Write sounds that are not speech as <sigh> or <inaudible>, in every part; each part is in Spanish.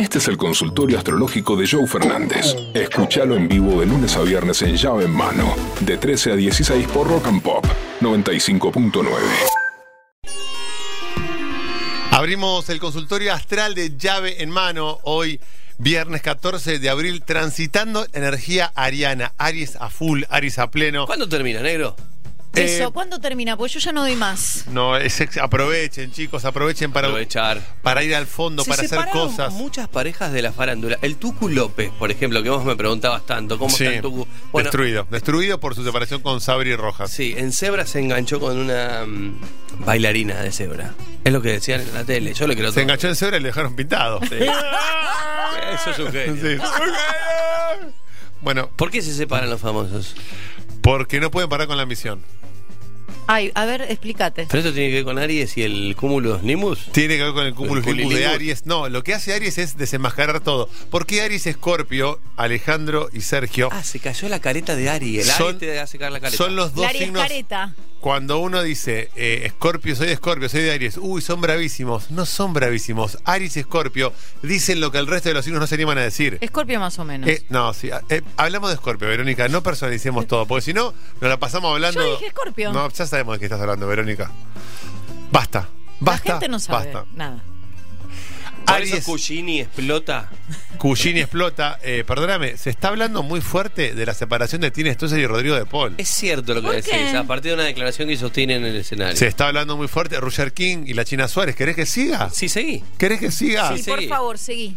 Este es el consultorio astrológico de Joe Fernández. Escúchalo en vivo de lunes a viernes en llave en mano, de 13 a 16 por Rock and Pop 95.9. Abrimos el consultorio astral de llave en mano hoy. Viernes 14 de abril, transitando energía ariana, Aries a full, Aries a pleno. ¿Cuándo termina, negro? Eso, Eh, ¿cuándo termina? Pues yo ya no doy más. No, es ex- aprovechen, chicos, aprovechen para, Aprovechar. para ir al fondo, Se para hacer cosas. muchas parejas de la farándula. El Tucu López, por ejemplo, que vos me preguntabas tanto, ¿cómo Sí, está el Tucu? Bueno, destruido. Destruido por su separación con Sabri Rojas. sí, en Zebra se enganchó con una mm, bailarina de Zebra. Es lo que decían en la tele. Yo le quiero Se enganchó en cebra y le dejaron pintado. <laughs> Eso es un genio. Sí. <laughs> Bueno, ¿Por qué se separan los famosos? porque no pueden parar con la misión. Ay, a ver, explícate. ¿Pero esto tiene que ver con Aries y el cúmulo Nimbus? Tiene que ver con el cúmulo El de. Aries. No, lo que hace Aries es desenmascarar todo. ¿Por qué Aries Escorpio, Alejandro y Sergio Ah, se cayó la careta de Aries. El Son- Aries te hace caer la careta. son los dos La Aries signos? careta. Cuando uno dice eh, Escorpio, soy de Escorpio, soy de Aries, uy, son bravísimos. No son bravísimos. Aries y Escorpio dicen lo que el resto de los signos no se animan a decir. Escorpio más o menos. Eh, no, sí. eh, hablamos de Escorpio, Verónica. No personalicemos todo, porque si no, nos la pasamos hablando. Yo dije Escorpio. No, ya sabemos de qué estás hablando, Verónica. Basta. Basta. la gente no sabe Basta. nada. Aries, eso explota. Cugini explota. Eh, perdóname, se está hablando muy fuerte de la separación de Tine Stoessel y Rodrigo de Paul. Es cierto lo que ¿Por decís, qué? a partir de una declaración que sostienen en el escenario. Se está hablando muy fuerte. Roger King y la China Suárez. ¿Querés que siga? Sí, seguí. ¿Querés que siga? Sí, sí. por favor, seguí.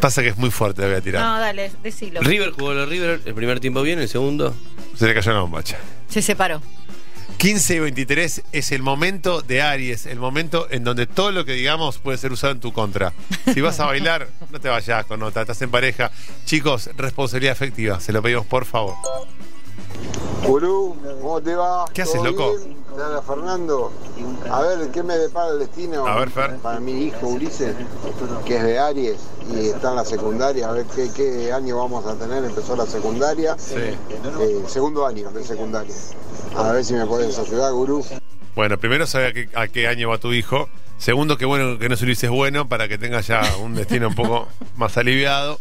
Pasa que es muy fuerte, le voy a tirar. No, dale, decilo. River jugó los River, el primer tiempo bien, el segundo. Se le cayó la bombacha. Se separó. 15 y 23 es el momento de Aries, el momento en donde todo lo que digamos puede ser usado en tu contra. Si vas a bailar, no te vayas con nota, estás en pareja. Chicos, responsabilidad afectiva, se lo pedimos por favor. Gurú, ¿cómo te va? ¿Qué haces, ¿Todo loco? bien? Te habla Fernando. A ver, ¿qué me depara el destino? A ver, Fer. Para mi hijo Ulises, que es de Aries y está en la secundaria. A ver qué, qué año vamos a tener. Empezó la secundaria. Sí. Eh, segundo año de secundaria. A ver si me puedes ayudar, Gurú. Bueno, primero sabe a qué, a qué año va tu hijo. Segundo, que bueno que no se lo dices bueno para que tenga ya un destino un poco <laughs> más aliviado.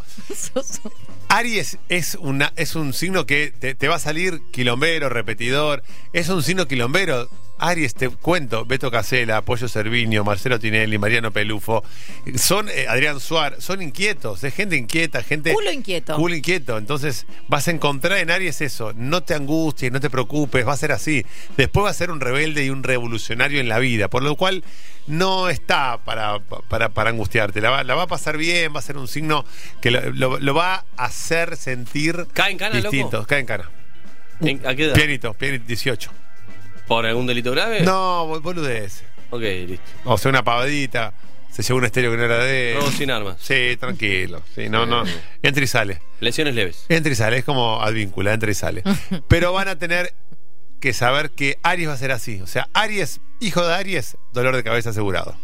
Aries es, una, es un signo que te, te va a salir quilombero, repetidor. Es un signo quilombero. Aries, te cuento, Beto Casela, Pollo Cerviño, Marcelo Tinelli, Mariano Pelufo, son eh, Adrián Suárez, son inquietos, es gente inquieta, gente... Culo inquieto. Culo inquieto. Entonces vas a encontrar en Aries eso. No te angusties, no te preocupes, va a ser así. Después va a ser un rebelde y un revolucionario en la vida, por lo cual no está para, para, para angustiarte. La va, la va a pasar bien, va a ser un signo que lo, lo- lo va a hacer sentir ¿Cae en cana, loco? distintos. Cae en cana. ¿En- ¿A qué edad? Pianito, pianito, 18. ¿Por algún delito grave? No, bol- boludez. Ok, listo. O sea, una pavadita. Se llevó un estéreo que no era de. él. Robo sin armas. Sí, tranquilo. Sí, no, no. Entra y sale. Lesiones leves. Entra y sale, es como advíncula, entra y sale. <laughs> Pero van a tener que saber que Aries va a ser así. O sea, Aries, hijo de Aries, dolor de cabeza asegurado.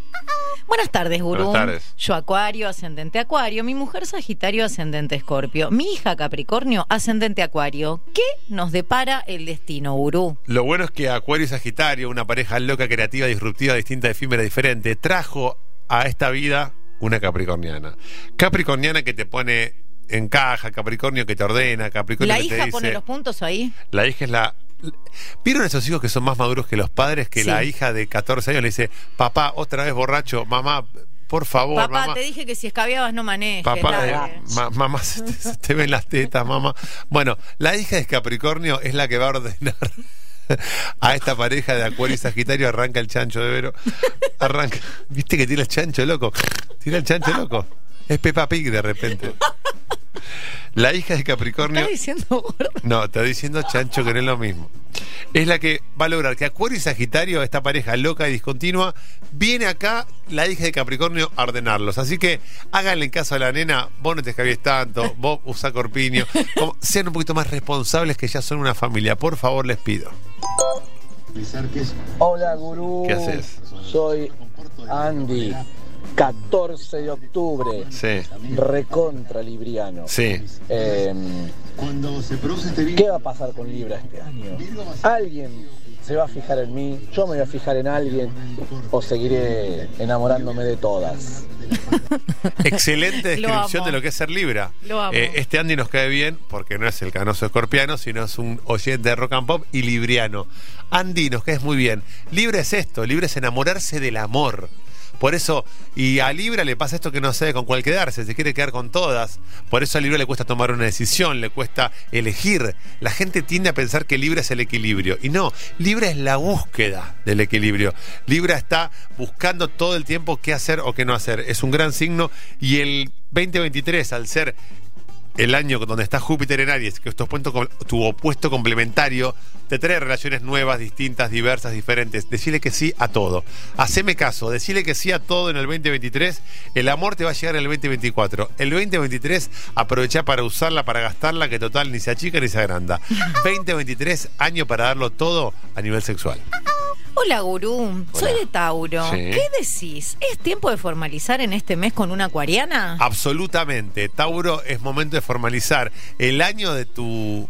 Buenas tardes, Gurú. Buenas tardes. Yo Acuario, ascendente Acuario. Mi mujer Sagitario, ascendente Escorpio. Mi hija Capricornio, ascendente Acuario. ¿Qué nos depara el destino, Gurú? Lo bueno es que Acuario y Sagitario, una pareja loca, creativa, disruptiva, distinta, efímera, diferente, trajo a esta vida una capricorniana. Capricorniana que te pone en caja, Capricornio que te ordena, Capricornio ¿La que te hija dice... pone los puntos ahí? La hija es la. ¿Vieron esos hijos que son más maduros que los padres? Que Sí. la hija de 14 años le dice, papá, otra vez borracho, mamá, por favor, Papá, mamá. te dije que si escabiabas no manejes. Papá, eh, ma- mamá, se te, se te ven las tetas, mamá. Bueno, la hija de Capricornio es la que va a ordenar a esta pareja de Acuario y Sagitario. Arranca el chancho de Vero. Arranca. ¿Viste que tira el chancho loco? Tira el chancho loco. Es Peppa Pig de repente. La hija de Capricornio. ¿Estás diciendo gordo? No, estoy diciendo chancho que no es lo mismo. Es la que va a lograr que Acuario y Sagitario, esta pareja loca y discontinua, viene acá la hija de Capricornio a ordenarlos. Así que háganle caso a la nena, vos no te escabies tanto, <laughs> vos usá corpiño. Como- sean un poquito más responsables que ya son una familia. Por favor, les pido. Hola, gurú. ¿Qué haces? Soy Andy. 14 de octubre. Sí, Recontra libriano. sí. Eh, ¿Qué va a pasar con Libra este año? ¿Alguien se va a fijar en mí? ¿Yo me voy a fijar en alguien? ¿O seguiré enamorándome de todas? <laughs> Excelente descripción de lo que es ser Libra. Lo amo. Eh, este Andy nos cae bien porque no es el canoso escorpiano, sino es un oyente de rock and pop y libriano. Andy nos caes muy bien. Libra es esto, Libra es enamorarse del amor. Por eso, y a Libra le pasa esto que no sabe con cuál quedarse, se quiere quedar con todas. Por eso a Libra le cuesta tomar una decisión, le cuesta elegir. La gente tiende a pensar que Libra es el equilibrio. Y no, Libra es la búsqueda del equilibrio. Libra está buscando todo el tiempo qué hacer o qué no hacer. Es un gran signo y el 2023, al ser el año donde está Júpiter en Aries, que es tu opuesto, tu opuesto complementario, te trae relaciones nuevas, distintas, diversas, diferentes. Decirle que sí a todo. Haceme caso, decirle que sí a todo en el 2023. El amor te va a llegar en el 2024. El 2023, aprovecha para usarla, para gastarla, que total ni se achica ni se agranda. <laughs> 2023, año para darlo todo a nivel sexual. Hola, gurú. Soy de Tauro. Sí. ¿Qué decís? ¿Es tiempo de formalizar en este mes con una acuariana? Absolutamente. Tauro, es momento de formalizar. El año de tu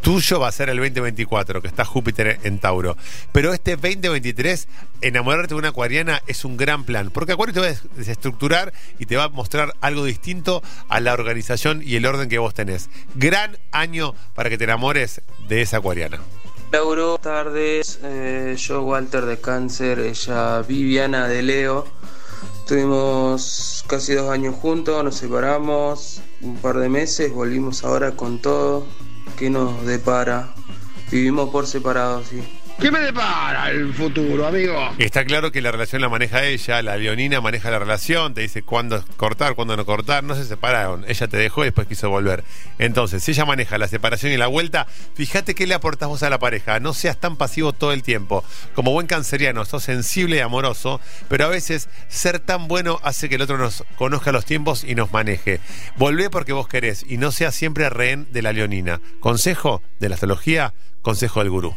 tuyo va a ser el 2024, que está Júpiter en Tauro. Pero este 2023, enamorarte de una acuariana es un gran plan, porque Acuario te va a des- desestructurar y te va a mostrar algo distinto a la organización y el orden que vos tenés. Gran año para que te enamores de esa acuariana. Lauro, buenas tardes. Eh, yo, Walter de Cáncer, ella, Viviana de Leo. Estuvimos casi dos años juntos, nos separamos un par de meses, volvimos ahora con todo. ¿Qué nos depara? Vivimos por separado, sí. ¿Qué me depara el futuro, amigo? Está claro que la relación la maneja ella, la leonina maneja la relación, te dice cuándo cortar, cuándo no cortar, no se separaron, ella te dejó y después quiso volver. Entonces, si ella maneja la separación y la vuelta, fíjate qué le aportas vos a la pareja, no seas tan pasivo todo el tiempo. Como buen canceriano, sos sensible y amoroso, pero a veces ser tan bueno hace que el otro nos conozca los tiempos y nos maneje. Volvé porque vos querés y no seas siempre rehén de la leonina. Consejo de la astrología, consejo del gurú.